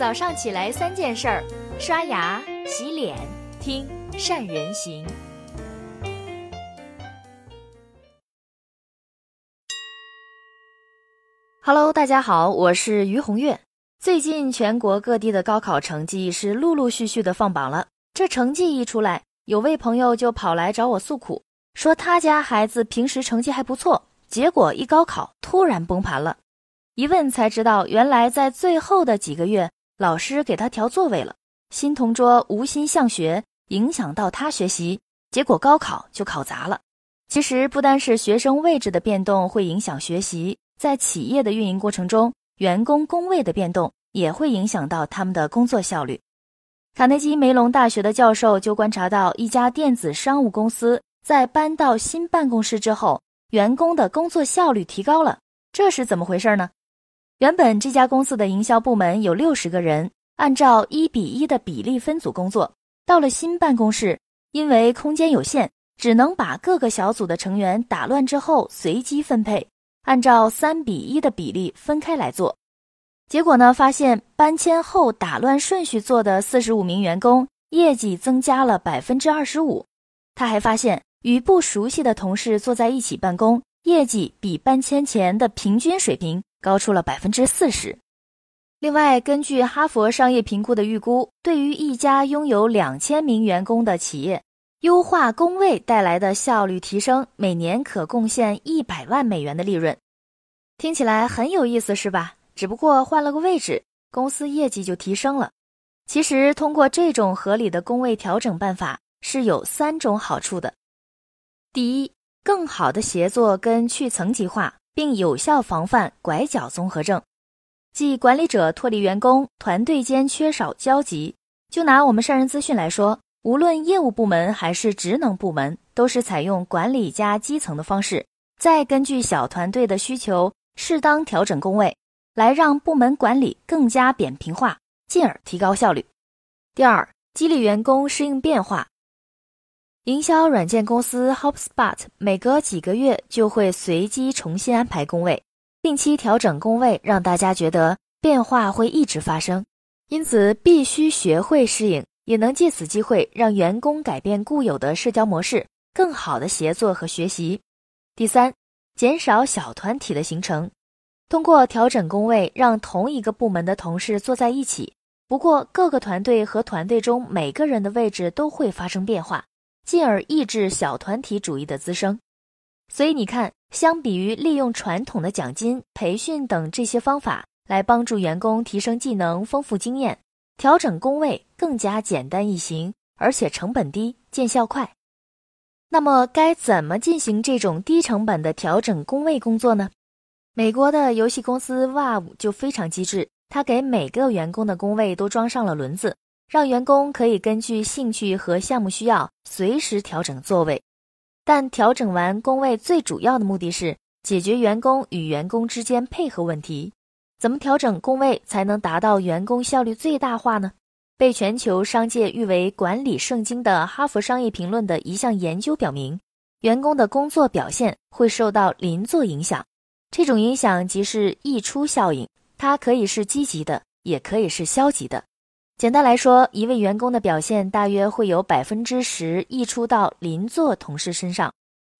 早上起来三件事儿：刷牙、洗脸、听善人行。Hello，大家好，我是于红月。最近全国各地的高考成绩是陆陆续续的放榜了，这成绩一出来，有位朋友就跑来找我诉苦，说他家孩子平时成绩还不错，结果一高考突然崩盘了。一问才知道，原来在最后的几个月，老师给他调座位了，新同桌无心向学，影响到他学习，结果高考就考砸了。其实不单是学生位置的变动会影响学习，在企业的运营过程中，员工工位的变动也会影响到他们的工作效率。卡内基梅隆大学的教授就观察到，一家电子商务公司在搬到新办公室之后，员工的工作效率提高了，这是怎么回事呢？原本这家公司的营销部门有六十个人，按照一比一的比例分组工作。到了新办公室，因为空间有限，只能把各个小组的成员打乱之后随机分配，按照三比一的比例分开来做。结果呢，发现搬迁后打乱顺序做的四十五名员工业绩增加了百分之二十五。他还发现，与不熟悉的同事坐在一起办公，业绩比搬迁前的平均水平。高出了百分之四十。另外，根据哈佛商业评估的预估，对于一家拥有两千名员工的企业，优化工位带来的效率提升，每年可贡献一百万美元的利润。听起来很有意思，是吧？只不过换了个位置，公司业绩就提升了。其实，通过这种合理的工位调整办法，是有三种好处的。第一，更好的协作跟去层级化。并有效防范拐角综合症，即管理者脱离员工，团队间缺少交集。就拿我们善人资讯来说，无论业务部门还是职能部门，都是采用管理加基层的方式，再根据小团队的需求，适当调整工位，来让部门管理更加扁平化，进而提高效率。第二，激励员工适应变化。营销软件公司 HubSpot 每隔几个月就会随机重新安排工位，定期调整工位，让大家觉得变化会一直发生，因此必须学会适应，也能借此机会让员工改变固有的社交模式，更好的协作和学习。第三，减少小团体的形成，通过调整工位，让同一个部门的同事坐在一起，不过各个团队和团队中每个人的位置都会发生变化。进而抑制小团体主义的滋生，所以你看，相比于利用传统的奖金、培训等这些方法来帮助员工提升技能、丰富经验，调整工位更加简单易行，而且成本低、见效快。那么，该怎么进行这种低成本的调整工位工作呢？美国的游戏公司 Valve 就非常机智，他给每个员工的工位都装上了轮子。让员工可以根据兴趣和项目需要随时调整座位，但调整完工位最主要的目的是解决员工与员工之间配合问题。怎么调整工位才能达到员工效率最大化呢？被全球商界誉为管理圣经的《哈佛商业评论》的一项研究表明，员工的工作表现会受到邻座影响。这种影响即是溢出效应，它可以是积极的，也可以是消极的。简单来说，一位员工的表现大约会有百分之十溢出到邻座同事身上。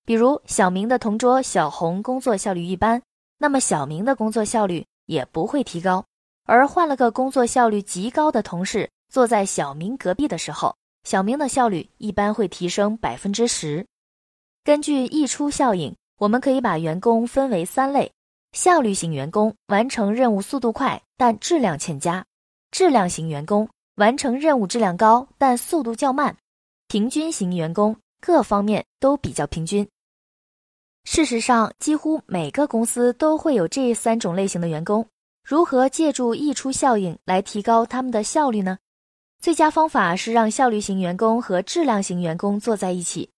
比如，小明的同桌小红工作效率一般，那么小明的工作效率也不会提高。而换了个工作效率极高的同事坐在小明隔壁的时候，小明的效率一般会提升百分之十。根据溢出效应，我们可以把员工分为三类：效率型员工，完成任务速度快，但质量欠佳。质量型员工完成任务质量高，但速度较慢；平均型员工各方面都比较平均。事实上，几乎每个公司都会有这三种类型的员工。如何借助溢出效应来提高他们的效率呢？最佳方法是让效率型员工和质量型员工坐在一起，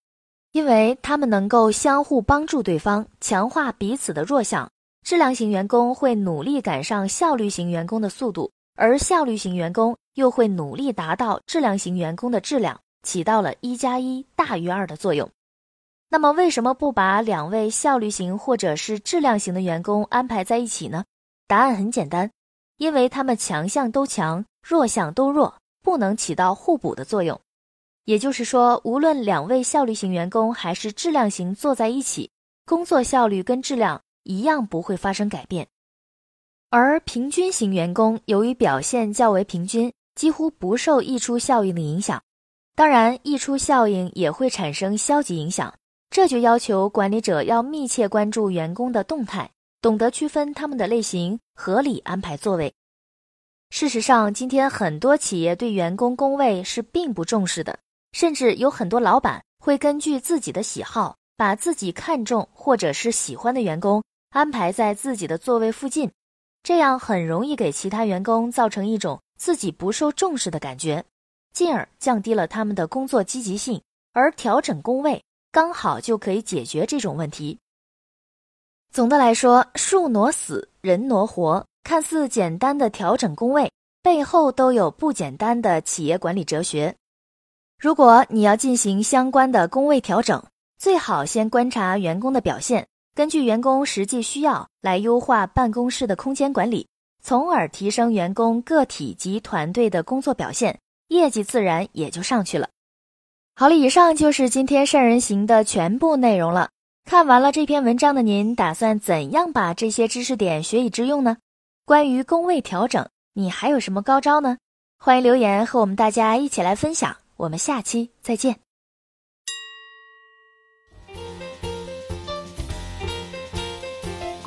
因为他们能够相互帮助对方，强化彼此的弱项。质量型员工会努力赶上效率型员工的速度。而效率型员工又会努力达到质量型员工的质量，起到了一加一大于二的作用。那么，为什么不把两位效率型或者是质量型的员工安排在一起呢？答案很简单，因为他们强项都强，弱项都弱，不能起到互补的作用。也就是说，无论两位效率型员工还是质量型坐在一起，工作效率跟质量一样不会发生改变。而平均型员工由于表现较为平均，几乎不受溢出效应的影响。当然，溢出效应也会产生消极影响，这就要求管理者要密切关注员工的动态，懂得区分他们的类型，合理安排座位。事实上，今天很多企业对员工工位是并不重视的。甚至有很多老板会根据自己的喜好，把自己看重或者是喜欢的员工安排在自己的座位附近，这样很容易给其他员工造成一种自己不受重视的感觉，进而降低了他们的工作积极性。而调整工位刚好就可以解决这种问题。总的来说，树挪死，人挪活，看似简单的调整工位背后都有不简单的企业管理哲学。如果你要进行相关的工位调整，最好先观察员工的表现，根据员工实际需要来优化办公室的空间管理，从而提升员工个体及团队的工作表现，业绩自然也就上去了。好了，以上就是今天善人行的全部内容了。看完了这篇文章的您，打算怎样把这些知识点学以致用呢？关于工位调整，你还有什么高招呢？欢迎留言和我们大家一起来分享。我们下期再见。